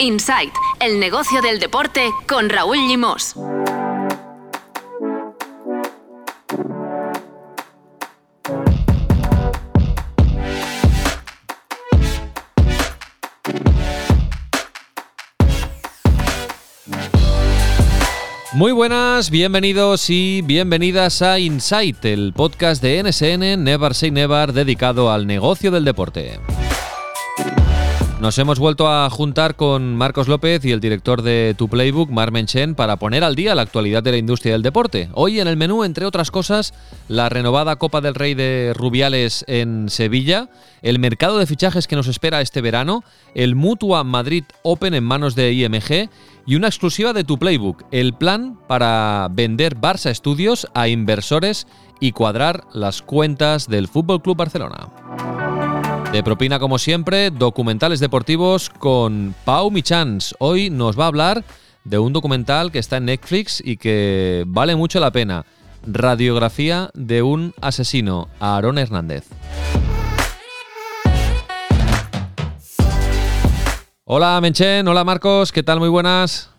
Insight, el negocio del deporte con Raúl Limos. Muy buenas, bienvenidos y bienvenidas a Insight, el podcast de NSN Never Say Never dedicado al negocio del deporte. Nos hemos vuelto a juntar con Marcos López y el director de Tu Playbook, Marmen Chen, para poner al día la actualidad de la industria del deporte. Hoy en el menú, entre otras cosas, la renovada Copa del Rey de Rubiales en Sevilla, el mercado de fichajes que nos espera este verano, el Mutua Madrid Open en manos de IMG y una exclusiva de Tu Playbook, el plan para vender Barça Studios a inversores y cuadrar las cuentas del Fútbol Club Barcelona. De propina, como siempre, documentales deportivos con Pau Michans. Hoy nos va a hablar de un documental que está en Netflix y que vale mucho la pena. Radiografía de un asesino, Aarón Hernández. Hola Menchen, hola Marcos, ¿qué tal? Muy buenas.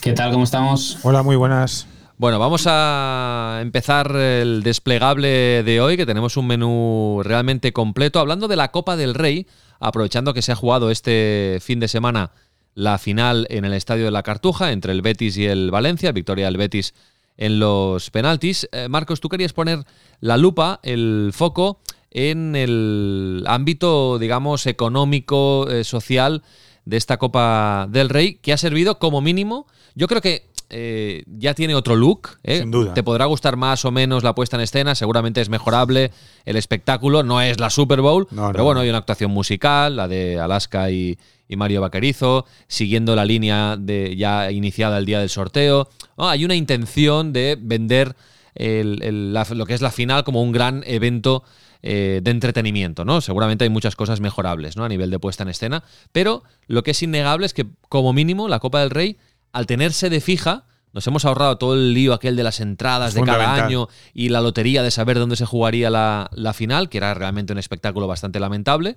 ¿Qué tal? ¿Cómo estamos? Hola, muy buenas. Bueno, vamos a empezar el desplegable de hoy, que tenemos un menú realmente completo, hablando de la Copa del Rey, aprovechando que se ha jugado este fin de semana la final en el Estadio de la Cartuja entre el Betis y el Valencia, victoria del Betis en los penaltis. Eh, Marcos, tú querías poner la lupa, el foco en el ámbito, digamos, económico, eh, social de esta Copa del Rey, que ha servido como mínimo, yo creo que eh, ya tiene otro look. ¿eh? Sin duda. Te podrá gustar más o menos la puesta en escena, seguramente es mejorable. El espectáculo no es la Super Bowl, No, pero no, bueno, no. hay una actuación musical, la de Alaska y, y Mario Vaquerizo, siguiendo la línea de ya iniciada el día del sorteo. Hay una intención de vender el- el- la- lo que es la final como un gran evento eh, de entretenimiento, ¿no? Seguramente hay muchas cosas mejorables, ¿no? A nivel de puesta en escena, pero lo que es innegable es que, como mínimo, la Copa del Rey, al tener sede fija, nos hemos ahorrado todo el lío aquel de las entradas Es de cada año y la lotería de saber dónde se jugaría la, la final, que era realmente un espectáculo bastante lamentable.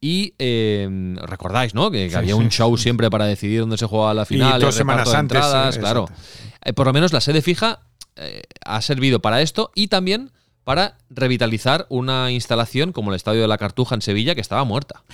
Y eh, recordáis, ¿no? Que, que Sí, había sí, un show sí. siempre para decidir dónde se jugaba la final, dos el semanas de antes, entradas, eh, claro. Eh, por lo menos la sede fija eh, ha servido para esto y también para revitalizar una instalación como el Estadio de la Cartuja en Sevilla que estaba muerta.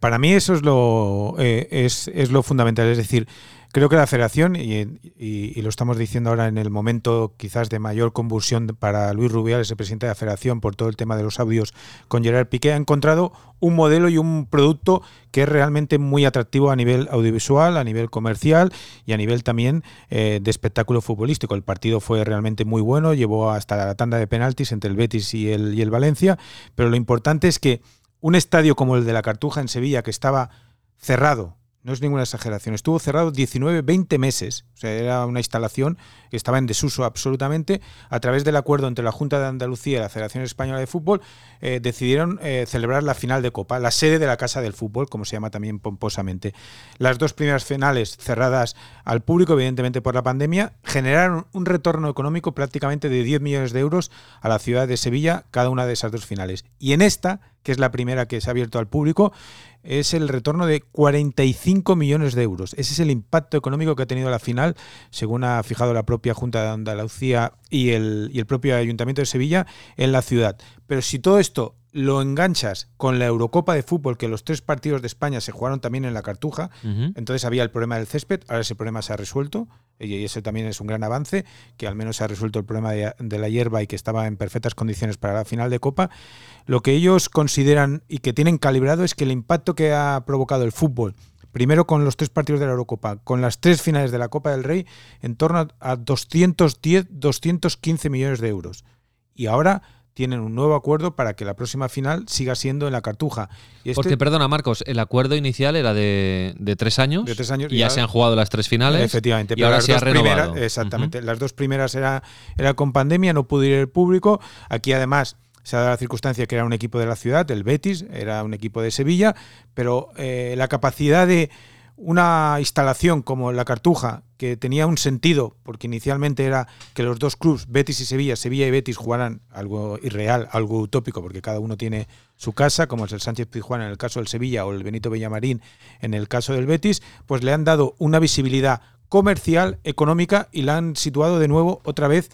Para mí eso es lo, es, es lo fundamental. Es decir, creo que la federación, y, lo estamos diciendo ahora en el momento quizás de mayor convulsión para Luis Rubiales, el presidente de la federación, por todo el tema de los audios con Gerard Piqué, ha encontrado un modelo y un producto que es realmente muy atractivo a nivel audiovisual, a nivel comercial y a nivel también eh, de espectáculo futbolístico. El partido fue realmente muy bueno, llevó hasta la tanda de penaltis entre el Betis y el, y el Valencia, pero lo importante es que un estadio como el de la Cartuja en Sevilla, que estaba cerrado, no es ninguna exageración, estuvo cerrado 19, 20 meses, o sea, era una instalación que estaba en desuso absolutamente, a través del acuerdo entre la Junta de Andalucía y la Federación Española de Fútbol, eh, decidieron eh, celebrar la final de Copa, la sede de la Casa del Fútbol, como se llama también pomposamente. Las dos primeras finales cerradas al público, evidentemente por la pandemia, generaron un retorno económico prácticamente de 10 millones de euros a la ciudad de Sevilla, cada una de esas dos finales. Y en esta, que es la primera que se ha abierto al público, es el retorno de 45 millones de euros. Ese es el impacto económico que ha tenido la final, según ha fijado la propia Junta de Andalucía y el, y el propio Ayuntamiento de Sevilla en la ciudad. Pero si todo esto lo enganchas con la Eurocopa de fútbol, que los tres partidos de España se jugaron también en la Cartuja, entonces había el problema del césped, ahora ese problema se ha resuelto y ese también es un gran avance, que al menos se ha resuelto el problema de, de la hierba y que estaba en perfectas condiciones para la final de Copa. Lo que ellos consideran y que tienen calibrado es que el impacto que ha provocado el fútbol, primero con los tres partidos de la Eurocopa, con las tres finales de la Copa del Rey, en torno a- a 210, 215 millones de euros. Y ahora tienen un nuevo acuerdo para que la próxima final siga siendo en la Cartuja. Y este- Porque, perdona, Marcos, el acuerdo inicial era de, de tres años. De tres años, Y ya se han jugado las tres finales. Efectivamente, Y ahora las se ha primeras- renovado. exactamente. Las dos primeras era, era con pandemia, no pudo ir el público. Aquí además se ha dado la circunstancia que era un equipo de la ciudad, el Betis, era un equipo de Sevilla, pero eh, la capacidad de una instalación como la Cartuja, que tenía un sentido, porque inicialmente era que los dos clubes, Betis y Sevilla, Sevilla y Betis, jugaran algo irreal, algo utópico, porque cada uno tiene su casa, como es el Sánchez Pizjuán en el caso del Sevilla o el Benito Villamarín en el caso del Betis, pues le han dado una visibilidad comercial, económica y la han situado de nuevo otra vez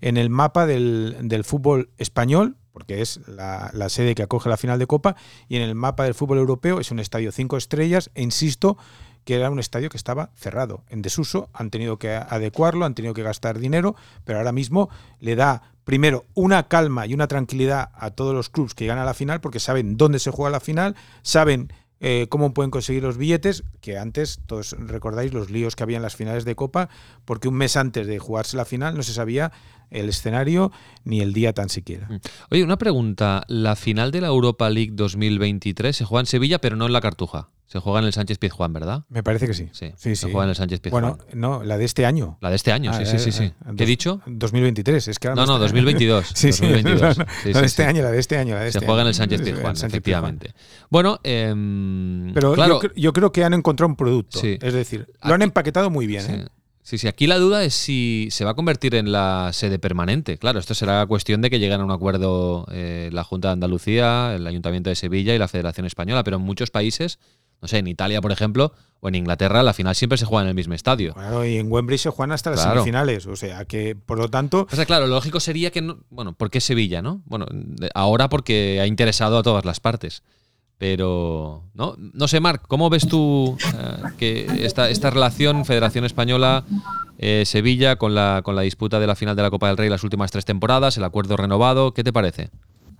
en el mapa del, del fútbol español, porque es la, sede que acoge la final de Copa, y en el mapa del fútbol europeo es un estadio cinco estrellas, e insisto, que era un estadio que estaba cerrado, en desuso, han tenido que adecuarlo, han tenido que gastar dinero, pero ahora mismo le da primero una calma y una tranquilidad a todos los clubes que llegan a la final porque saben dónde se juega la final, saben eh, cómo pueden conseguir los billetes, que antes, todos recordáis los líos que había en las finales de Copa, porque un mes antes de jugarse la final no se sabía el escenario ni el día tan siquiera. Mm. Oye, una pregunta, la final de la Europa League 2023 se juega en Sevilla, pero no en la Cartuja. Se juega en el Sánchez Pizjuán, ¿verdad? Me parece que sí. Sí, se juega en el Sánchez Pizjuán. Bueno, no, la de este año. La de este año, sí, sí, sí, sí. ¿Qué he dicho? 2023, es que No, no, 2022. sí, 2022. sí, la de este año, la de este año. La de este se juega en el Sánchez Pizjuán, efectivamente. Bueno, eh, pero yo, yo, creo que han encontrado un producto. Es decir, lo han empaquetado muy bien. ¿eh? Sí, sí, aquí la duda es si se va a convertir en la sede permanente. Claro, esto será cuestión de que lleguen a un acuerdo eh, la Junta de Andalucía, el Ayuntamiento de Sevilla y la Federación Española, pero en muchos países no sé, en Italia, por ejemplo, o en Inglaterra, la final siempre se juega en el mismo estadio. Claro, y en Wembley se juegan hasta las semifinales. O sea, que por lo tanto. O sea, claro, lo lógico sería que. No, bueno, ¿por qué Sevilla, no? Bueno, ahora porque ha interesado a todas las partes. Pero, ¿no? No sé, Marc, ¿cómo ves tú eh, que esta, esta relación Federación Española-Sevilla con, la, con la disputa de la final de la Copa del Rey las últimas tres temporadas, el acuerdo renovado? ¿Qué te parece?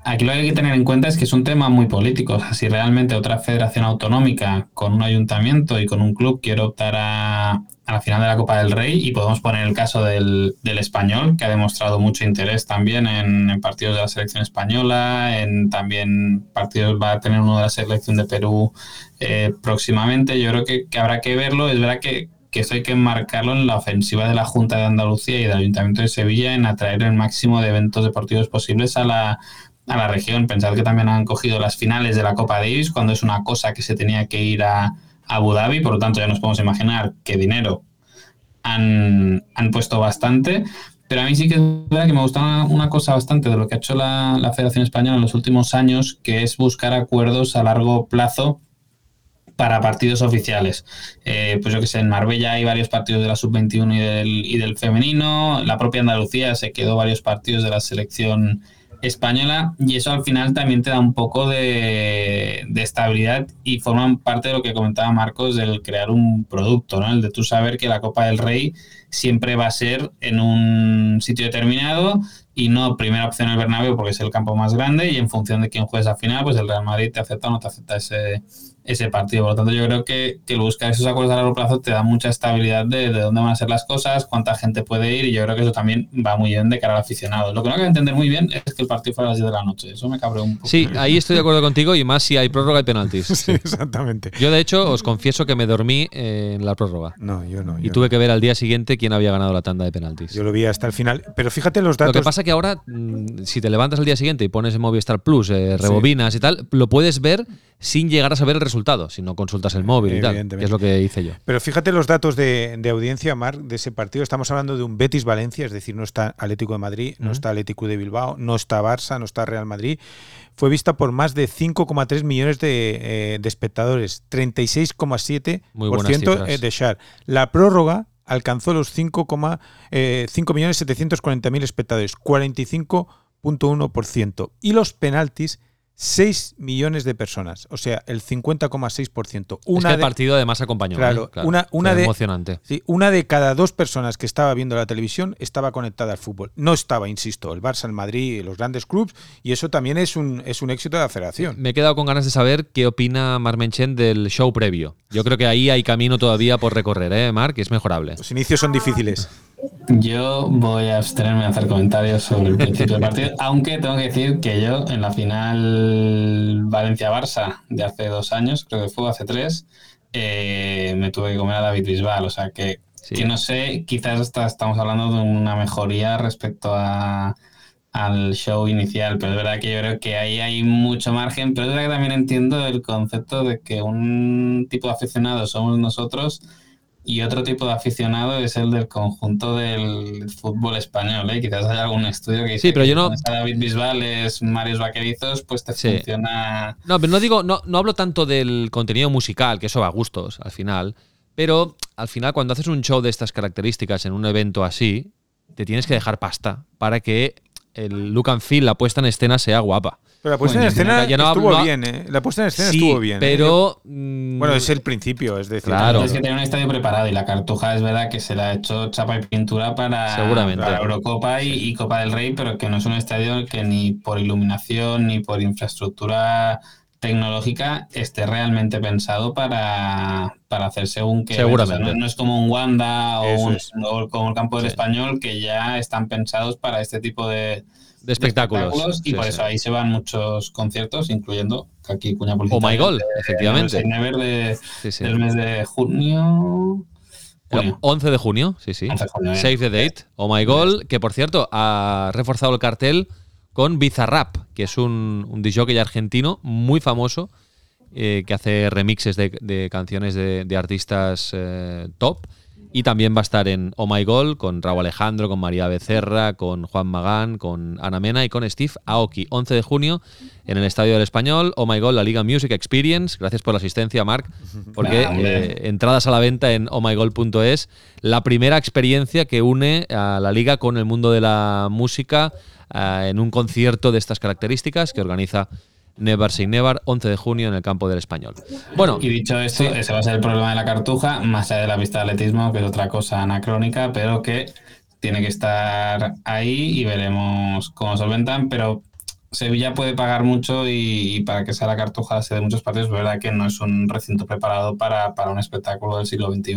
Aquí lo que hay que tener en cuenta es que es un tema muy político. Si realmente otra federación autonómica con un ayuntamiento y con un club quiere optar a, la final de la Copa del Rey, y podemos poner el caso del, español, que ha demostrado mucho interés también en, partidos de la selección española, en también partidos, va a tener uno de la selección de Perú eh, próximamente. Yo creo que, habrá que verlo. Es verdad que, que esto hay que enmarcarlo en la ofensiva de la Junta de Andalucía y del Ayuntamiento de Sevilla en atraer el máximo de eventos deportivos posibles a la a la región. Pensad que también han cogido las finales de la Copa Davis cuando es una cosa que se tenía que ir a, Abu Dhabi, por lo tanto ya nos podemos imaginar qué dinero han, puesto bastante. Pero a mí sí que es verdad que me gusta una, cosa bastante de lo que ha hecho la, Federación Española en los últimos años, que es buscar acuerdos a largo plazo para partidos oficiales. Eh, pues yo que sé, en Marbella hay varios partidos de la sub-21 y del, y del femenino, la propia Andalucía se quedó varios partidos de la selección española y eso al final también te da un poco de, estabilidad y forman parte de lo que comentaba Marcos del crear un producto, ¿no? El de tú saber que la Copa del Rey siempre va a ser en un sitio determinado y no primera opción el Bernabéu porque es el campo más grande y en función de quién juegues al final, pues el Real Madrid te acepta o no te acepta ese, ese partido. Por lo tanto, yo creo que, que buscar esos acuerdos a largo plazo te da mucha estabilidad de, de, dónde van a ser las cosas, cuánta gente puede ir, y yo creo que eso también va muy bien de cara al aficionado. Lo que no hay que entender muy bien es que el partido fuera a las 10 de la noche. Eso me cabreó un poco. Sí, ahí estoy de acuerdo contigo, y más si hay prórroga y penaltis. Sí, exactamente. Yo, de hecho, os confieso que me dormí en la prórroga. No, yo no. y tuve que ver al día siguiente quién había ganado la tanda de penaltis. Yo lo vi hasta el final. Pero fíjate los datos. Lo que pasa que ahora, mm, si te levantas al día siguiente y pones en Movistar Plus, eh, rebobinas y tal, lo puedes ver sin llegar a saber el resultado, si no consultas el móvil y tal, que es lo que hice yo. Pero fíjate los datos de, audiencia, Mar, de ese partido. Estamos hablando de un Betis-Valencia, es decir, no está Atlético de Madrid, no está Atlético de Bilbao, no está Barça, no está Real Madrid. Fue vista por más de 5,3 millones de, eh, de espectadores, 36,7% eh, de share. La prórroga alcanzó los 5,5 eh, millones 740 mil espectadores, 45,1%. Y los penaltis 6 millones de personas, o sea, el 50,6%. Una es el partido además acompañó. Claro, ¿eh? una, una de, emocionante. Sí, una de cada dos personas que estaba viendo la televisión estaba conectada al fútbol. No estaba, insisto, el Barça, el Madrid, los grandes clubes, y eso también es un, es un éxito de la federación. Me he quedado con ganas de saber qué opina Marmenchen del show previo. Yo creo que ahí hay camino todavía por recorrer, ¿eh, Marc? Es mejorable. Los inicios son difíciles. Yo voy a abstenerme de hacer comentarios sobre el principio del partido, aunque tengo que decir que yo en la final Valencia-Barça de hace dos años, creo que fue hace tres, eh, me tuve que comer a David Bisbal, o sea que, que no sé, quizás estamos hablando de una mejoría respecto a, al show inicial, pero es verdad que yo creo que ahí hay mucho margen, pero es verdad que también entiendo el concepto de que un tipo de aficionado somos nosotros y otro tipo de aficionado es el del conjunto del fútbol español. ¿eh? Quizás haya algún estudio que dice sí, pero yo que no... esa David Bisbal es Marios Vaquerizos, pues te Sí. funciona... No, pero no digo, no, no hablo tanto del contenido musical, que eso va a gustos al final. Pero al final, cuando haces un show de estas características en un evento así, te tienes que dejar pasta para que el look and feel, la puesta en escena sea guapa. Pero la puesta Bueno, en escena ya no estuvo bien, ¿eh? La puesta en escena sí, estuvo bien. ¿eh? pero. mm, Bueno, es el principio, es decir. Claro. Tienes que tener un estadio preparado y la Cartuja es verdad que se le ha hecho chapa y pintura para, Seguramente. para Eurocopa y, y Copa del Rey, pero que no es un estadio que ni por iluminación ni por infraestructura tecnológica esté realmente pensado para, para hacer según que Seguramente. no, no es como un Wanda o, un- o como el campo del Sí. español que ya están pensados para este tipo de, de espectáculos. y Sí, por sí. eso ahí se van muchos conciertos, incluyendo aquí cuña Oh my de- efectivamente. de Never de, Sí, del mes de junio. El junio. 11 de junio, sí, sí. 11 de junio. Save the date. Oh my goal, que por cierto ha reforzado el cartel con Bizarrap, que es un, un DJ argentino muy famoso eh, que hace remixes de, de canciones de, de artistas eh, top. Y también va a estar en Oh My Goal con Raúl Alejandro, con María Becerra, con Juan Magán, con Ana Mena y con Steve Aoki. 11 de junio en el Estadio del Español. Oh My Goal, la Liga Music Experience. Gracias por la asistencia, Marc. Porque eh, entradas a la venta en ohmygol.es. La primera experiencia que une a la liga con el mundo de la música eh, en un concierto de estas características que organiza Never Say Never, 11 de junio en el campo del Español. Bueno, Y dicho esto, ese va a ser el problema de la cartuja, más allá de la pista de atletismo, que es otra cosa anacrónica, pero que tiene que estar ahí y veremos cómo solventan. Pero Sevilla puede pagar mucho y, y para que sea la cartuja sede de muchos partidos, es verdad que no es un recinto preparado para, para un espectáculo del siglo XXI.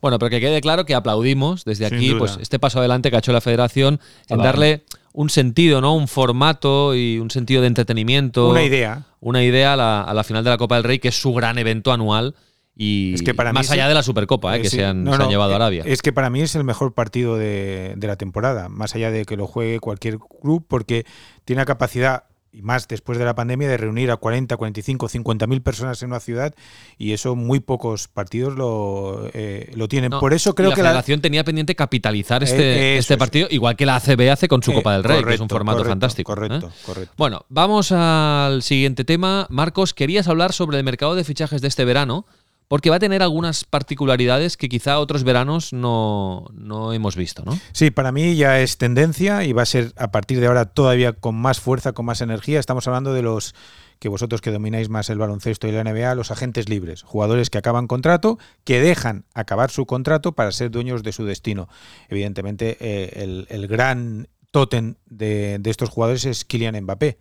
Bueno, pero que quede claro que aplaudimos desde Sin aquí duda. pues este paso adelante que ha hecho la federación en darle un sentido, ¿no? Un formato y un sentido de entretenimiento. Una idea. Una idea a la, a la final de la Copa del Rey, que es su gran evento anual. Y Es que para mí más es- allá de la Supercopa, ¿eh? que Sí, se han, no, se han no, llevado a eh, Arabia. Es que para mí es el mejor partido de, de la temporada, más allá de que lo juegue cualquier club, porque tiene la capacidad, y más después de la pandemia, de reunir a 40, 45, 50 mil personas en una ciudad, y eso muy pocos partidos lo, eh, lo tienen. No, Por eso creo la que la, federación tenía pendiente capitalizar Eh, este, este es. partido, igual que la ACB hace con su Eh, Copa del Rey, que es un formato correcto, fantástico. ¿eh? Correcto, correcto. Bueno, vamos al siguiente tema. Marcos, querías hablar sobre el mercado de fichajes de este verano, porque va a tener algunas particularidades que quizá otros veranos no, no hemos visto, ¿no? Sí, para mí ya es tendencia y va a ser a partir de ahora todavía con más fuerza, con más energía. Estamos hablando de los que vosotros que domináis más el baloncesto y la NBA, los agentes libres, jugadores que acaban contrato, que dejan acabar su contrato para ser dueños de su destino. Evidentemente, eh, el, el gran tótem de, de estos jugadores es Kylian Mbappé,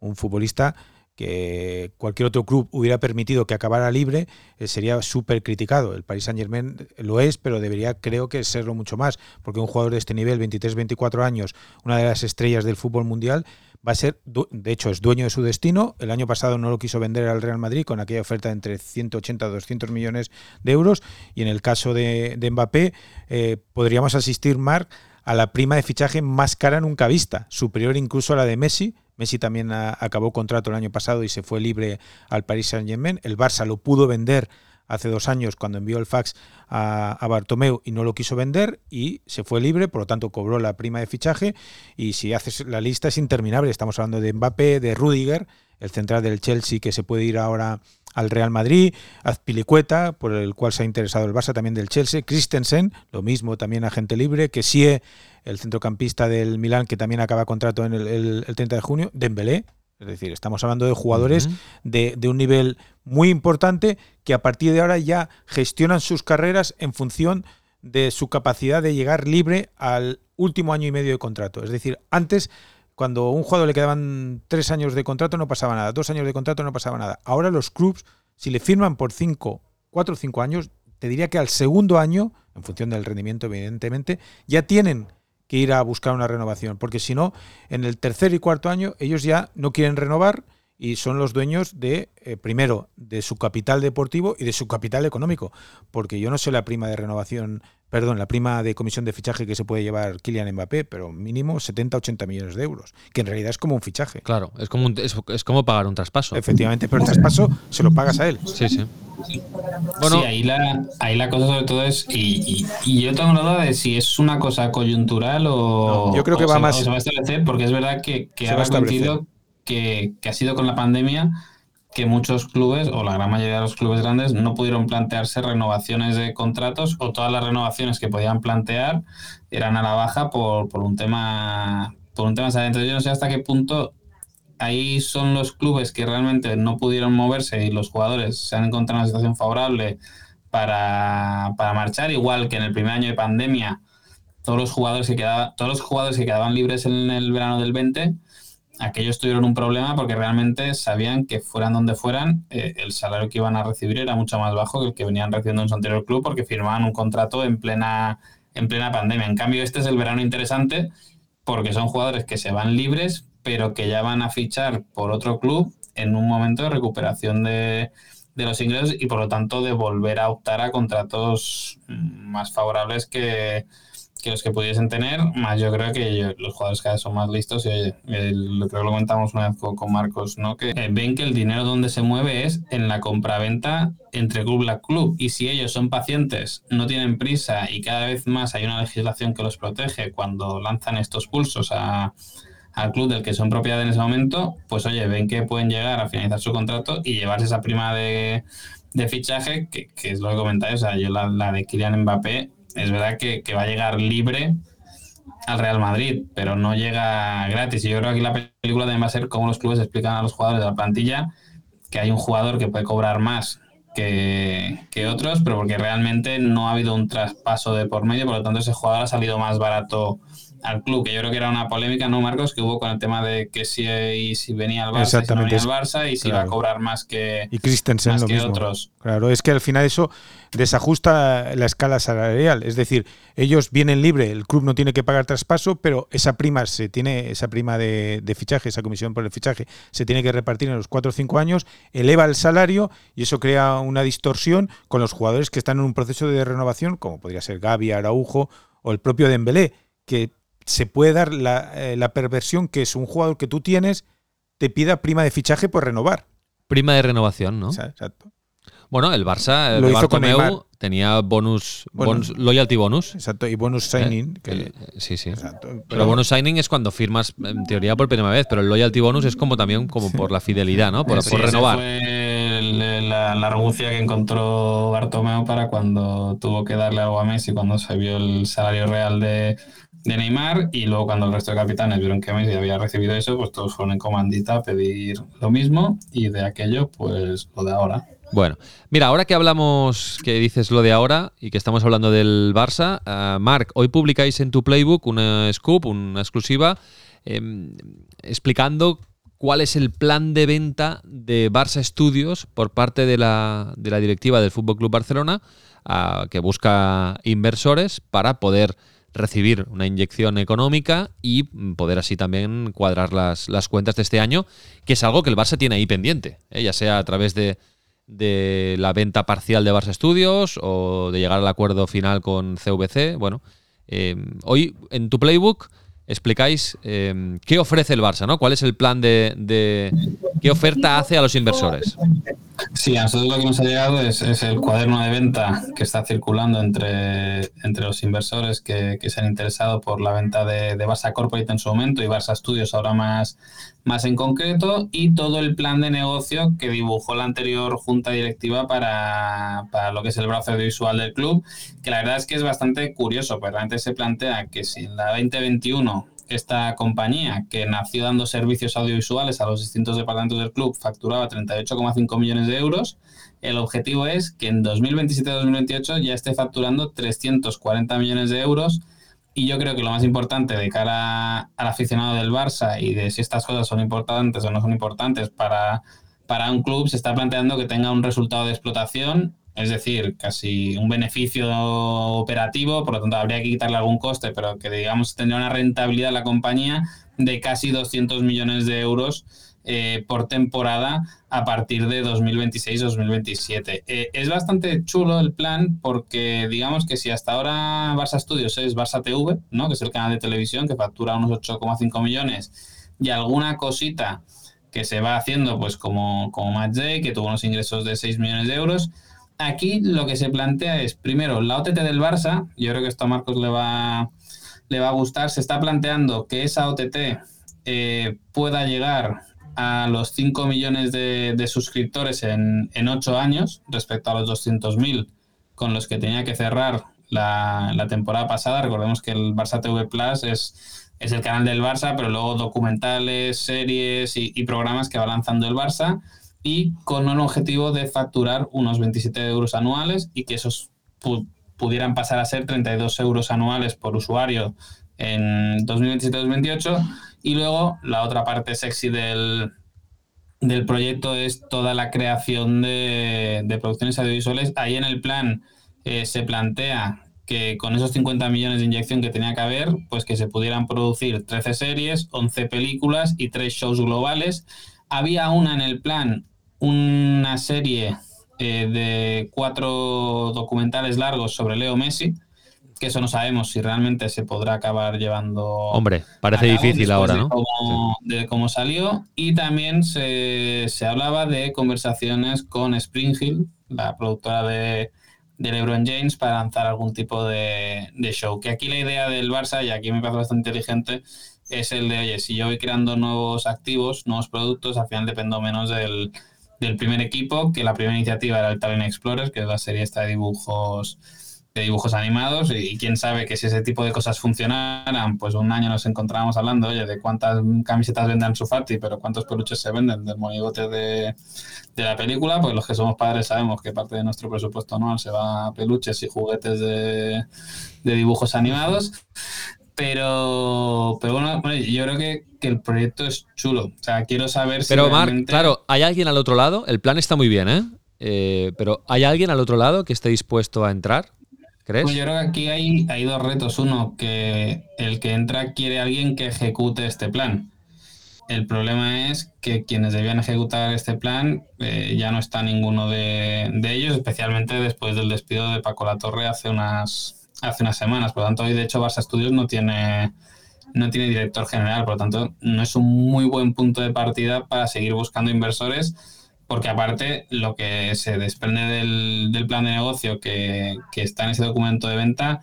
un futbolista que cualquier otro club hubiera permitido que acabara libre, eh, sería súper criticado. El Paris Saint Germain lo es, pero debería, creo que, serlo mucho más, porque un jugador de este nivel, 23-24 años, una de las estrellas del fútbol mundial, va a ser, de hecho, es dueño de su destino. El año pasado no lo quiso vender al Real Madrid con aquella oferta de entre 180 a 200 millones de euros. Y en el caso de, de Mbappé, eh, podríamos asistir, Marc, a la prima de fichaje más cara nunca vista, superior incluso a la de Messi. Messi también acabó contrato el año pasado y se fue libre al Paris Saint-Germain. El Barça lo pudo vender hace dos años cuando envió el fax a, a Bartomeu y no lo quiso vender y se fue libre, por lo tanto cobró la prima de fichaje y si haces la lista es interminable. Estamos hablando de Mbappé, de Rudiger, el central del Chelsea que se puede ir ahora al Real Madrid, Azpilicueta, por el cual se ha interesado el Barça también del Chelsea, Christensen, lo mismo también agente libre, que Sie, el centrocampista del Milán que también acaba contrato en el, el- el 30 de junio, Dembélé, es decir, estamos hablando de jugadores de, de un nivel muy importante que a partir de ahora ya gestionan sus carreras en función de su capacidad de llegar libre al último año y medio de contrato. Es decir, antes, cuando a un jugador le quedaban tres años de contrato no pasaba nada, dos años de contrato no pasaba nada. Ahora los clubs, si le firman por cinco, cuatro o cinco años, te diría que al segundo año, en función del rendimiento evidentemente, ya tienen que ir a buscar una renovación, porque si no, en el tercer y cuarto año ellos ya no quieren renovar y son los dueños de, eh, primero, de su capital deportivo y de su capital económico, porque yo no sé la prima de renovación, perdón, la prima de comisión de fichaje que se puede llevar Kylian Mbappé, pero mínimo 70, 80 millones de euros, que en realidad es como un fichaje. Claro, es como, es, como pagar un traspaso. Efectivamente, pero el traspaso se lo pagas a él. Sí, sí. Bueno, sí, ahí la, ahí la cosa sobre todo es, y, yo tengo la duda de si es una cosa coyuntural o... yo creo que va más... se va a establecer, porque es verdad que, que ha que, ha sido con la pandemia que muchos clubes, o la gran mayoría de los clubes grandes, no pudieron plantearse renovaciones de contratos o todas las renovaciones que podían plantear eran a la baja por, por un tema por un tema yo no sé hasta qué punto ahí son los clubes que realmente no pudieron moverse y los jugadores se han encontrado en una situación favorable para, para marchar, igual que en el primer año de pandemia todos los jugadores que quedaban, todos los jugadores que quedaban libres en el verano del 20 aquellos tuvieron un problema porque realmente sabían que fueran donde fueran, eh, el salario que iban a recibir era mucho más bajo que el que venían recibiendo en su anterior club porque firmaban un contrato en plena, en plena pandemia. En cambio, este es el verano interesante porque son jugadores que se van libres, pero que ya van a fichar por otro club en un momento de recuperación de, de los ingresos y por lo tanto de volver a optar a contratos más favorables que que los que pudiesen tener, más yo creo que los jugadores cada vez son más listos y lo que lo comentamos una vez con, Marcos, ¿no? que eh, ven que el dinero donde se mueve es en la compraventa entre club a club y si ellos son pacientes, no tienen prisa y cada vez más hay una legislación que los protege cuando lanzan estos pulsos a, al club del que son propiedad en ese momento, pues oye, ven que pueden llegar a finalizar su contrato y llevarse esa prima de, de fichaje, que, que, es lo que comentáis, o sea, yo la, la de Kylian Mbappé es verdad que, va a llegar libre al Real Madrid, pero no llega gratis. Y yo creo que aquí la película también va a ser cómo los clubes explican a los jugadores de la plantilla que hay un jugador que puede cobrar más que, que, otros, pero porque realmente no ha habido un traspaso de por medio, por lo tanto ese jugador ha salido más barato al club, que yo creo que era una polémica, ¿no, Marcos? Que hubo con el tema de que si, si venía al Barça, si no venía al Barça y si iba a cobrar más que, y Christensen lo que otros. Claro, es que al final eso desajusta la escala salarial, es decir, ellos vienen libre, el club no tiene que pagar traspaso, pero esa prima se tiene, esa prima de, de fichaje, esa comisión por el fichaje, se tiene que repartir en los 4 o 5 años, eleva el salario y eso crea una distorsión con los jugadores que están en un proceso de renovación, como podría ser Gavi, Araujo o el propio Dembélé, que se puede dar eh, la, perversión que es un jugador que tú tienes te pida prima de fichaje por renovar. Prima de renovación, ¿no? Exacto. Bueno, el Barça, el Bartomeu, tenía bonus, loyalty bonus. Exacto, y bonus signing. Eh, sí, sí. pero, bonus signing es cuando firmas, en teoría, por primera vez, pero el loyalty bonus es como también como por la fidelidad, ¿no? Por, renovar. Fue la, la argucia que encontró Bartomeu para cuando tuvo que darle algo a Messi, cuando se vio el salario real de de Neymar y luego cuando el resto de capitanes vieron que Messi había recibido eso, pues todos fueron en comandita a pedir lo mismo y de aquello, pues lo de ahora. Bueno, mira, ahora que hablamos, que dices lo de ahora y que estamos hablando del Barça, uh, Marc, hoy publicáis en tu playbook una scoop, una exclusiva, em, explicando cuál es el plan de venta de Barça Studios por parte de la, de la directiva del Fútbol Club Barcelona, uh, que busca inversores para poder recibir una inyección económica y poder así también cuadrar las, las cuentas de este año, que es algo que el Barça tiene ahí pendiente, ¿eh? ya sea a través de, de la venta parcial de Barça Studios o de llegar al acuerdo final con CVC. Bueno, eh, hoy en tu playbook explicáis eh, qué ofrece el Barça, ¿no? ¿Cuál es el plan de, de, qué oferta hace a los inversores? Sí, a nosotros lo que nos ha llegado es, el cuaderno de venta que está circulando entre, entre los inversores que, se han interesado por la venta de, de, Barça Corporate en su momento y Barça Studios ahora más, más en concreto y todo el plan de negocio que dibujó la anterior junta directiva para, para lo que es el brazo audiovisual del club, que la verdad es que es bastante curioso, pues realmente se plantea que si en la 2021 esta compañía, que nació dando servicios audiovisuales a los distintos departamentos del club, facturaba 38,5 millones de euros. El objetivo es que en 2027-2028 ya esté facturando 340 millones de euros. Y yo creo que lo más importante de cara al aficionado del Barça y de si estas cosas son importantes o no son importantes para, para un club, se está planteando que tenga un resultado de explotación es decir, casi un beneficio operativo, por lo tanto habría que quitarle algún coste, pero que digamos tendría una rentabilidad la compañía de casi 200 millones de euros eh, por temporada a partir de 2026-2027. Eh, es bastante chulo el plan porque digamos que si hasta ahora Barça Studios es Barça TV, ¿no? que es el canal de televisión que factura unos 8,5 millones y alguna cosita que se va haciendo pues como, como Match que tuvo unos ingresos de 6 millones de euros, aquí lo que se plantea es, primero, la OTT del Barça, yo creo que esto a Marcos le va, le va a gustar, se está planteando que esa OTT eh, pueda llegar a los 5 millones de, suscriptores en, en, 8 años respecto a los 200.000 con los que tenía que cerrar la, temporada pasada. Recordemos que el Barça TV Plus es, es el canal del Barça, pero luego documentales, series y programas que va lanzando el Barça y con un objetivo de facturar unos 27 euros anuales y que esos pudieran pasar a ser 32 euros anuales por usuario en 2027-2028. Y luego la otra parte sexy del, del proyecto es toda la creación de, de producciones audiovisuales. Ahí en el plan eh, se plantea que con esos 50 millones de inyección que tenía que haber, pues que se pudieran producir 13 series, 11 películas y 3 shows globales. Había una en el plan una serie eh, de cuatro documentales largos sobre Leo Messi, que eso no sabemos si realmente se podrá acabar llevando. Hombre, parece difícil ahora, ¿no? Cómo, De cómo salió. Y también se, hablaba de conversaciones con Spring Hill, la productora de, de LeBron James, para lanzar algún tipo de, de, show. Que aquí la idea del Barça, y aquí me parece bastante inteligente, es el de, oye, si yo voy creando nuevos activos, nuevos productos, al final dependo menos del del primer equipo, que la primera iniciativa era el Talent Explorer, que es la serie esta de dibujos de dibujos animados y, quién sabe que si ese tipo de cosas funcionaran, pues un año nos encontrábamos hablando, oye, de cuántas camisetas venden su Fati, pero cuántos peluches se venden del monigote de, de, la película, pues los que somos padres sabemos que parte de nuestro presupuesto anual se va a peluches y juguetes de, de dibujos animados. Pero, pero bueno, yo creo que, el proyecto es chulo. O sea, quiero saber si. Pero, Marc, claro, ¿hay alguien al otro lado? El plan está muy bien, ¿eh? ¿eh? pero ¿hay alguien al otro lado que esté dispuesto a entrar? ¿Crees? Pues yo creo que aquí hay, hay dos retos. Uno, que el que entra quiere alguien que ejecute este plan. El problema es que quienes debían ejecutar este plan eh, ya no está ninguno de, de, ellos, especialmente después del despido de Paco La Torre hace unas, hace unas semanas. Por lo tanto, hoy de hecho Barça Studios no tiene, no tiene director general. Por lo tanto, no es un muy buen punto de partida para seguir buscando inversores. Porque aparte, lo que se desprende del, plan de negocio que, que está en ese documento de venta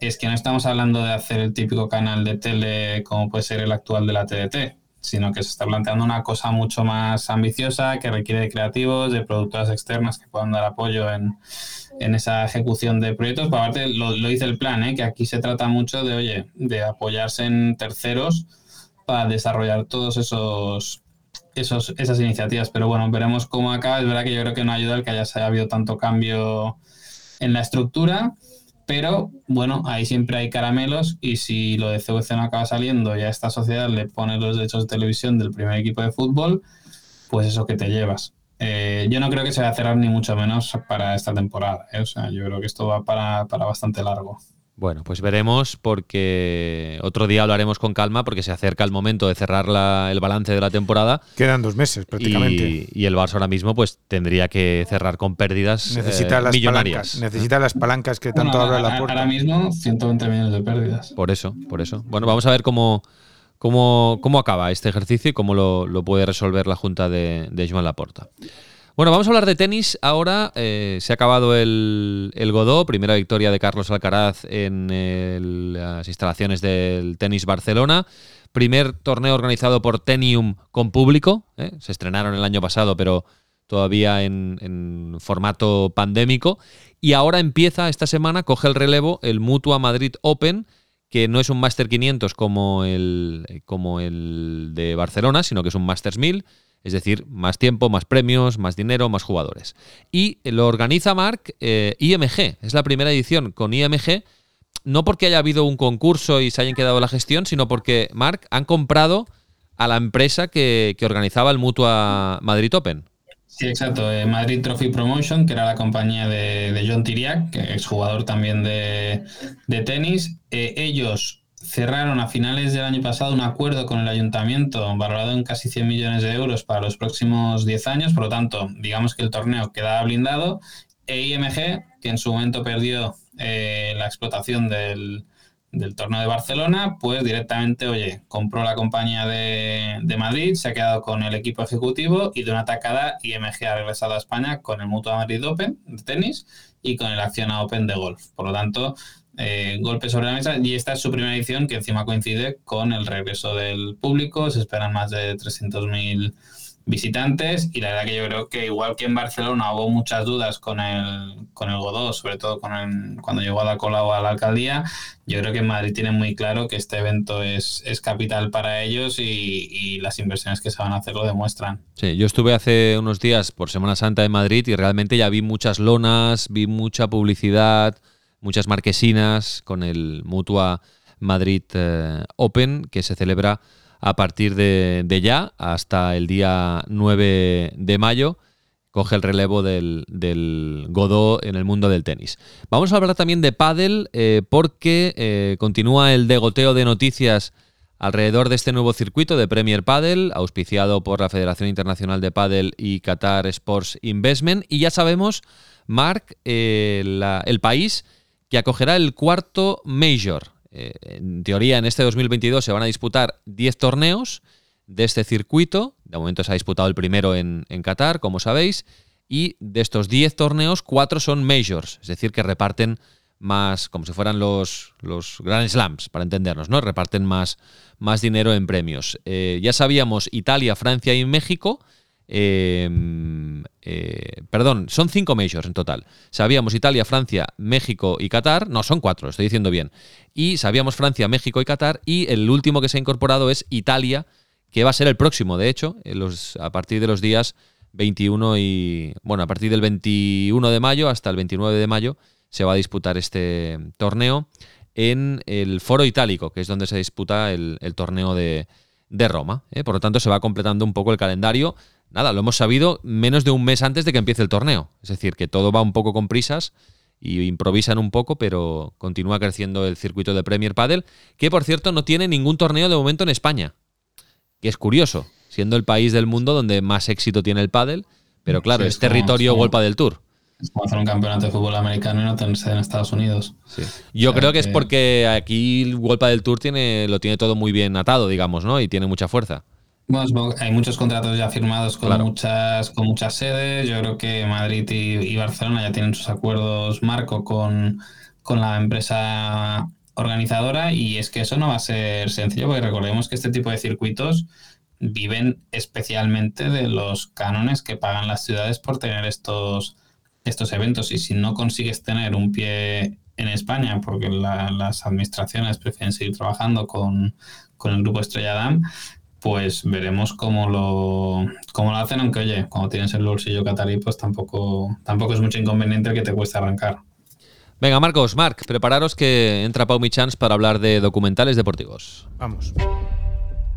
es que no estamos hablando de hacer el típico canal de tele como puede ser el actual de la TDT, sino que se está planteando una cosa mucho más ambiciosa que requiere de creativos, de productoras externas que puedan dar apoyo en, en esa ejecución de proyectos. Por aparte, lo, lo dice el plan, ¿eh? que aquí se trata mucho de, oye, de apoyarse en terceros para desarrollar todos esos, esos esas iniciativas. Pero bueno, veremos cómo acaba. Es verdad que yo creo que no ayuda el que haya habido tanto cambio en la estructura. Pero bueno, ahí siempre hay caramelos y si lo de CVC no acaba saliendo y a esta sociedad le pone los derechos de televisión del primer equipo de fútbol, pues eso que te llevas. Eh, yo no creo que se vaya a cerrar ni mucho menos para esta temporada. ¿eh? O sea, yo creo que esto va para, bastante largo. Bueno, pues veremos porque otro día hablaremos con calma porque se acerca el momento de cerrar el balance de la temporada. Quedan dos meses prácticamente. Y, el Barça ahora mismo pues tendría que cerrar con pérdidas necesita eh, las millonarias. Palancas, necesita las palancas que tanto habla la puerta. Ahora mismo 120 millones de pérdidas. Por eso, por eso. Bueno, vamos a ver cómo, cómo, cómo acaba este ejercicio y cómo lo, puede resolver la Junta de, de Joan Laporta. Bueno, vamos a hablar de tenis. Ahora eh, se ha acabado el, el, Godó, primera victoria de Carlos Alcaraz en las instalaciones del Tenis Barcelona. Primer torneo organizado por Tenium con público. ¿eh? Se estrenaron el año pasado, pero todavía en, formato pandémico. Y ahora empieza esta semana, coge el relevo el Mutua Madrid Open, que no es un Master 500 como el, como el de Barcelona, sino que es un Masters 1000, es decir, más tiempo, más premios, más dinero, más jugadores. Y lo organiza Mark eh, IMG, es la primera edición con IMG, no porque haya habido un concurso y se hayan quedado la gestión, sino porque Mark han comprado a la empresa que, organizaba el Mutua Madrid Open. Sí, exacto. Eh, Madrid Trophy Promotion, que era la compañía de, John Tiriac, que es jugador también de, tenis. Eh, ellos cerraron a finales del año pasado un acuerdo con el ayuntamiento valorado en casi 100 millones de euros para los próximos 10 años, por lo tanto, digamos que el torneo quedaba blindado e IMG, que en su momento perdió eh, la explotación del, del torneo de Barcelona, pues directamente, oye, compró la compañía de, Madrid, se ha quedado con el equipo ejecutivo y de una tacada IMG ha regresado a España con el Mutua Madrid Open de tenis y con el Acciona Open de golf. Por lo tanto, eh, golpe sobre la mesa y esta es su primera edición que encima coincide con el regreso del público, se esperan más de 300.000 visitantes y la verdad que yo creo que igual que en Barcelona hubo muchas dudas con el, con el Godó, sobre todo con el, cuando llegó a la cola a la alcaldía, yo creo que en Madrid tienen muy claro que este evento es, es capital para ellos y, y, las inversiones que se van a hacer lo demuestran. Sí, yo estuve hace unos días por Semana Santa en Madrid y realmente ya vi muchas lonas, vi mucha publicidad, muchas marquesinas con el Mutua Madrid eh, Open que se celebra a partir de, ya hasta el día 9 de mayo. Coge el relevo del, del, Godó en el mundo del tenis. Vamos a hablar también de pádel eh, porque eh, continúa el degoteo de noticias alrededor de este nuevo circuito de Premier Padel, auspiciado por la Federación Internacional de Padel y Qatar Sports Investment. Y ya sabemos, Marc, eh, el país que acogerá el cuarto Major, eh, en teoría, en este 2022 se van a disputar 10 torneos de este circuito. De momento se ha disputado el primero en, Qatar, como sabéis. Y de estos 10 torneos, 4 son majors, es decir, que reparten más, como si fueran los, los Grand Slams, para entendernos, ¿no? Reparten más, más dinero en premios. Eh, ya sabíamos Italia, Francia y México. Eh, eh, perdón, son cinco majors en total. Sabíamos Italia, Francia, México y Qatar. No, son cuatro, estoy diciendo bien. Y sabíamos Francia, México y Qatar. Y el último que se ha incorporado es Italia, que va a ser el próximo, de hecho, a partir de los días 21 y. Bueno, a partir del 21 de mayo hasta el 29 de mayo se va a disputar este torneo en el Foro Itálico, que es donde se disputa el, torneo de, de Roma. ¿eh? Por lo tanto, se va completando un poco el calendario nada, lo hemos sabido menos de un mes antes de que empiece el torneo. Es decir, que todo va un poco con prisas y improvisan un poco, pero continúa creciendo el circuito de Premier Padel, que por cierto no tiene ningún torneo de momento en España. Que es curioso, siendo el país del mundo donde más éxito tiene el pádel, pero claro, sí, es, territorio Golpa del Tour. Es como hacer un campeonato de fútbol americano y no tenerse en Estados Unidos. Sí. Yo o sea, creo que, que, es porque aquí el Golpa del Tour tiene, lo tiene todo muy bien atado, digamos, ¿no? Y tiene mucha fuerza. Bueno, hay muchos contratos ya firmados con, claro. muchas, con muchas sedes. Yo creo que Madrid y, y Barcelona ya tienen sus acuerdos marco con, con, la empresa organizadora y es que eso no va a ser sencillo porque recordemos que este tipo de circuitos viven especialmente de los cánones que pagan las ciudades por tener estos, estos eventos y si no consigues tener un pie en España porque la, las administraciones prefieren seguir trabajando con, con el grupo Estrella Damm, pues veremos cómo lo, cómo lo hacen, aunque oye, cuando tienes el bolsillo catarí, pues tampoco, tampoco es mucho inconveniente que te cueste arrancar. Venga, Marcos, Marc, prepararos que entra Pau Michans para hablar de documentales deportivos. Vamos.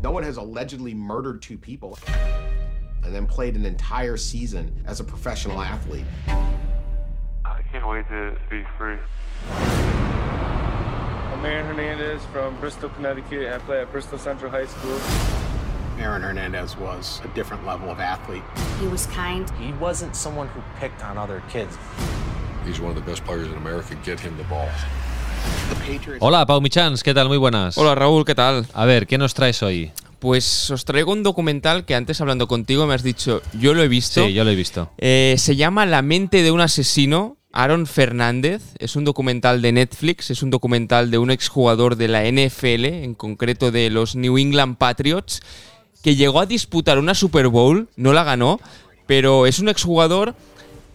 No one has allegedly murdered two people and then played an entire season as a professional athlete. I can't wait to be free. I'm Aaron Hernandez from Bristol, Connecticut. I play at Bristol Central High School. Aaron Hernandez was a different level of athlete. He was kind. He wasn't someone who picked on other kids. He's one of the best players in America. Get him the ball. Hola, Pau Michans, ¿qué tal? Muy buenas. Hola, Raúl, ¿qué tal? A ver, ¿qué nos traes hoy? Pues os traigo un documental que antes hablando contigo me has dicho, yo lo he visto. Sí, yo lo he visto. Eh, se llama La mente de un asesino. Aaron Fernández es un documental de Netflix, es un documental de un exjugador de la NFL, en concreto de los New England Patriots, que llegó a disputar una Super Bowl, no la ganó, pero es un exjugador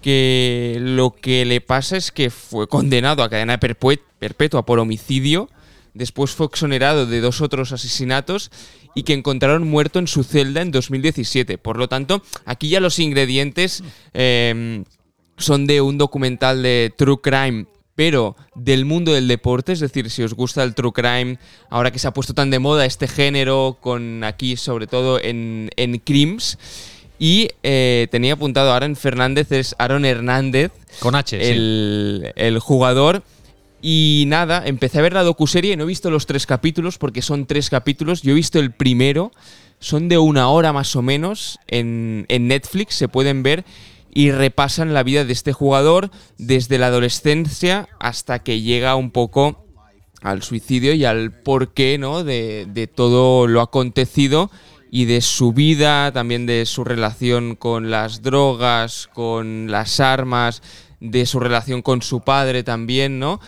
que lo que le pasa es que fue condenado a cadena perpetua por homicidio, después fue exonerado de dos otros asesinatos y que encontraron muerto en su celda en 2017. Por lo tanto, aquí ya los ingredientes eh, son de un documental de True Crime pero del mundo del deporte, es decir, si os gusta el true crime, ahora que se ha puesto tan de moda este género, con aquí sobre todo en, en crimes, y eh, tenía apuntado Aaron Fernández, es Aaron Hernández. Con H, el, sí. el jugador. Y nada, empecé a ver la docuserie, no he visto los tres capítulos porque son tres capítulos, yo he visto el primero, son de una hora más o menos, en, en Netflix se pueden ver y repasan la vida de este jugador desde la adolescencia hasta que llega un poco al suicidio y al porqué ¿no? de, de todo lo acontecido y de su vida, también de su relación con las drogas, con las armas, de su relación con su padre también, ¿no?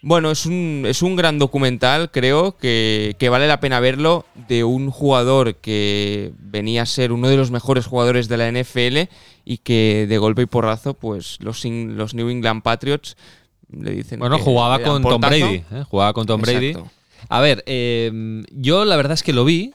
Bueno, es un, es un gran documental, creo, que, que vale la pena verlo, de un jugador que venía a ser uno de los mejores jugadores de la NFL y que de golpe y porrazo, pues los, los New England Patriots le dicen Bueno, que jugaba le dan con Tom. Brady. ¿eh? Jugaba con Tom Brady. A ver, eh, yo la verdad es que lo vi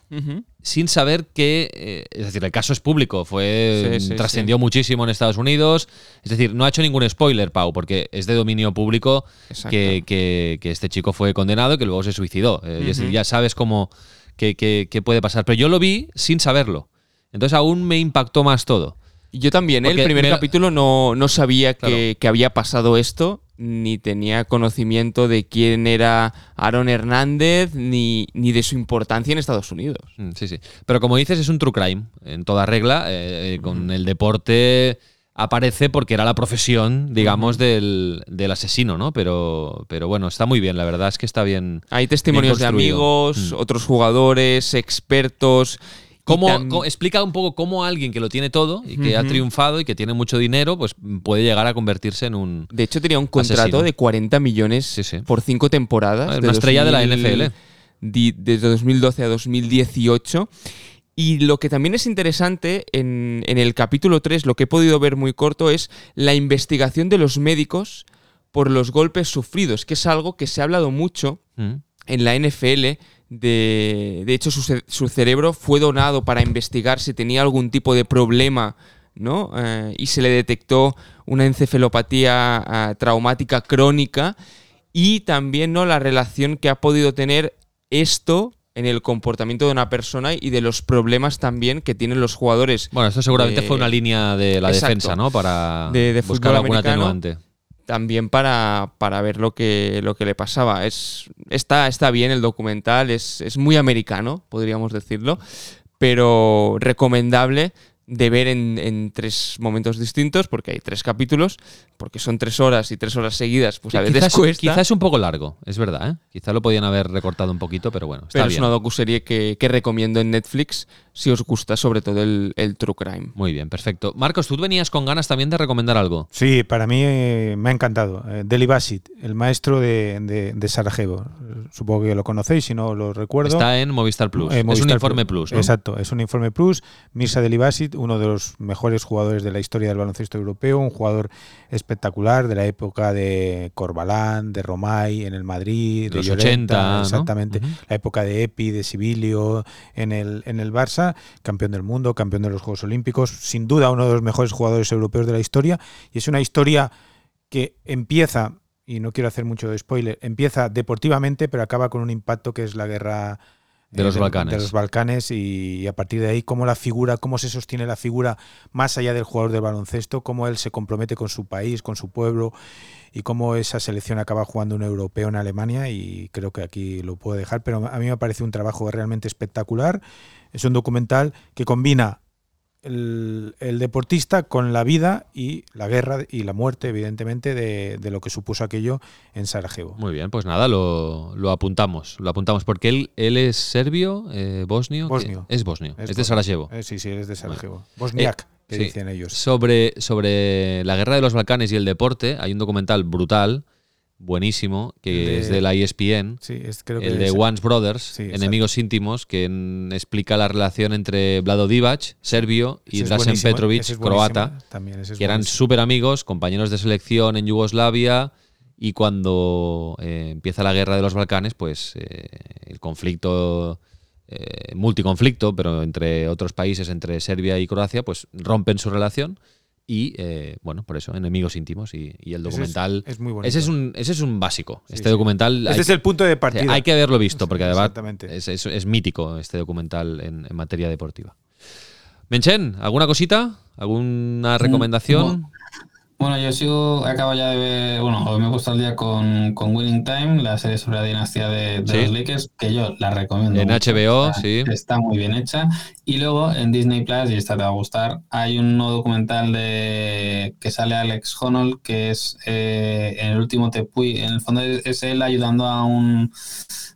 sin saber que, eh, es decir, el caso es público, fue Sí, sí, trascendió muchísimo en Estados Unidos. Es decir, no ha hecho ningún spoiler, Pau, porque es de dominio público que, que- que este chico fue condenado y que luego se suicidó. Eh, es decir, ya sabes cómo que puede pasar. Pero yo lo vi sin saberlo. Entonces aún me impactó más todo. Yo también, ¿eh? el primer me- capítulo no, no sabía Claro. que, que había pasado esto, ni tenía conocimiento de quién era Aaron Hernández, ni, ni de su importancia en Estados Unidos. Mm, Sí, sí. Pero como dices, es un true crime, en toda regla. eh, con el deporte aparece porque era la profesión, digamos, del, del asesino, ¿no? Pero, pero bueno, está muy bien, la verdad es que está bien. Hay testimonios de amigos, Mm. otros jugadores, expertos. ¿Cómo, explica un poco cómo alguien que lo tiene todo y que ha triunfado y que tiene mucho dinero, pues puede llegar a convertirse en un. De hecho, tenía un contrato Asesino. de 40 millones Sí, sí. por cinco temporadas. Ah, una estrella de la NFL. Desde 2012 a 2018. Y lo que también es interesante en, en el capítulo 3, lo que he podido ver muy corto, es la investigación de los médicos por los golpes sufridos, que es algo que se ha hablado mucho Mm. en la NFL. De, de hecho, su, su cerebro fue donado para investigar si tenía algún tipo de problema, ¿no? Eh, y se le detectó una encefalopatía ah, traumática crónica y también ¿no? la relación que ha podido tener esto en el comportamiento de una persona y de los problemas también que tienen los jugadores. Bueno, esto seguramente de- fue una línea de la Exacto. defensa, ¿no? Para De- de buscar americano. atenuante. También para, para ver lo que, lo que le pasaba. Es, está, está bien el documental, es, es muy americano, podríamos decirlo, pero recomendable de ver en, en tres momentos distintos, porque hay tres capítulos, porque son tres horas y tres horas seguidas, pues a veces quizás, cuesta. quizás es un poco largo, es verdad, ¿eh? Quizás lo podían haber recortado un poquito, pero bueno, está pero bien. es una docuserie que, que recomiendo en Netflix si os gusta sobre todo el, el true crime. Muy bien, perfecto. Marcos, tú venías con ganas también de recomendar algo. Sí, para mí eh, me ha encantado. Eh, Deli Basit, el maestro de, de- de Sarajevo. Supongo que lo conocéis, si no lo recuerdo. Está en Movistar Plus. Eh, es un informe Plus, ¿no? Exacto, es un informe Plus. Mirza Delibasit, uno de los mejores jugadores de la historia del baloncesto europeo, un jugador espectacular de la época de Corbalán, de Romay en el Madrid, de Los Llorenta, 80, ¿no? exactamente, la época de Epi, de Sibilio en el, en el Barça, campeón del mundo, campeón de los Juegos Olímpicos, sin duda uno de los mejores jugadores europeos de la historia, y es una historia que empieza, y no quiero hacer mucho de spoiler, empieza deportivamente, pero acaba con un impacto que es la guerra De los Balcanes. de los Balcanes y, y a partir de ahí cómo la figura, cómo se sostiene la figura más allá del jugador del baloncesto, cómo él se compromete con su país, con su pueblo y cómo esa selección acaba jugando un europeo en Alemania y creo que aquí lo puedo dejar, pero a mí me parece un trabajo realmente espectacular. Es un documental que combina el, el deportista con la vida y la guerra y la muerte, evidentemente, de, de lo que supuso aquello en Sarajevo. Muy bien, pues nada, lo, lo apuntamos. Lo apuntamos porque él, él es serbio, eh, bosnio. Bosnio. Es bosnio, es, de. Sarajevo. Eh, sí, sí, es de Sarajevo. Bosniak, que Sí. dicen ellos. Sobre, sobre la guerra de los Balcanes y el deporte, hay un documental brutal, buenísimo, que de- es de la ESPN. Sí, es, creo que el de es- Once Brothers, Sí. Enemigos íntimos, que en- explica la relación entre Vlado Divac, serbio, y Ese es Drasen Petrovic, ese croata, También, ese que eran súper amigos, compañeros de selección en Yugoslavia. Y cuando eh, empieza la guerra de los Balcanes, pues eh, el conflicto, eh, multiconflicto, pero entre otros países, entre Serbia y Croacia, pues rompen su relación. Y eh, bueno, por eso, enemigos íntimos. Y, y el Ese es- documental. es muy bonito. ese, es un, ese es un básico. Sí, este sí. documental. Ese hay- es el punto de partida. hay que haberlo visto, porque además es, es- es mítico este documental en, en materia deportiva. Menchen, ¿alguna cosita? ¿Alguna recomendación? Bueno, yo sigo, acabo ya de ver, bueno, hoy me he puesto al día con, con Winning Time, la serie sobre la dinastía de, de Sí. los Lakers, que yo la recomiendo. En mucho. HBO, Está- sí. Está muy bien hecha. Y luego en Disney Plus, y esta te va a gustar, hay un nuevo documental de que sale Alex Honnold, que es eh, en el último Tepuy. En el fondo es, es él ayudando a un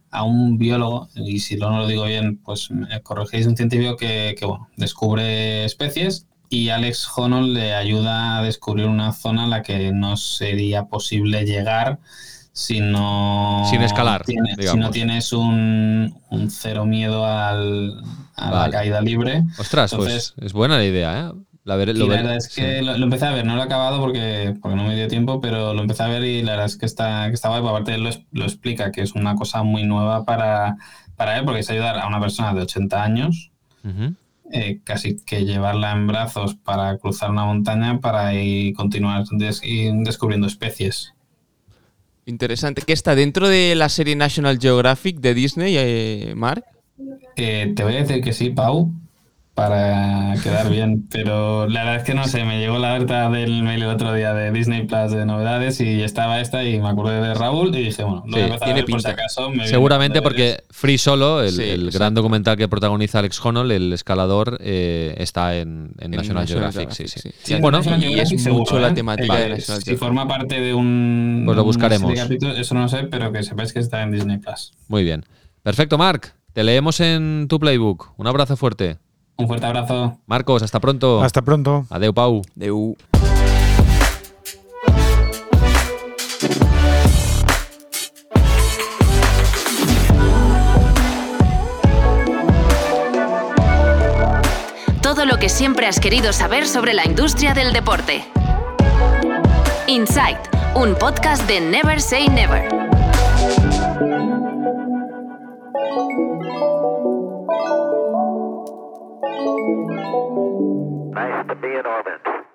a un biólogo, y si no lo digo bien, pues me corregéis, un científico que, que, bueno, descubre especies y Alex Honnold le ayuda a descubrir una zona a la que no sería posible llegar si no Sin escalar, tienes, si no tienes un, un cero miedo al, a Vale. la caída libre. Ostras, Entonces, pues es buena la idea, ¿eh? La veré, y la verdad es sí. que lo, lo empecé a ver, no lo he acabado porque, porque no me dio tiempo, pero lo empecé a ver y la verdad es que está, que está guay. porque Aparte él lo, lo explica, que es una cosa muy nueva para, para él, porque es ayudar a una persona de 80 años, Ujú. Eh, casi que llevarla en brazos para cruzar una montaña para ir continuar des- descubriendo especies. Interesante. ¿Qué está dentro de la serie National Geographic de Disney, eh, Mark? Eh, te voy a decir que sí, Pau, para quedar bien, pero la verdad es que no sé, me llegó la alerta del mail el otro día de Disney Plus de novedades y estaba esta y me acordé de Raúl y dije, bueno, lo voy a Sí, empezar a tiene ver por si pinta. acaso. me viene Seguramente porque. Free Solo, el, Sí, el exacto. gran documental que protagoniza Alex Honnold, el escalador, eh, está en, en En National, National Geographic. sí, Geographic, sí. sí. Sí, bueno, y es seguro, mucho la ¿eh? temática Eh, de National Si forma parte de un. Pues lo buscaremos. eso no lo sé, pero que sepáis que está en Disney Plus. Muy bien. Perfecto, Marc. Te leemos en tu playbook. Un abrazo fuerte. Un fuerte abrazo. Marcos, hasta pronto. Hasta pronto. Adeu, Pau. Deu. Todo lo que siempre has querido saber sobre la industria del deporte. Insight, un podcast de Never Say Never. Nice to be in orbit.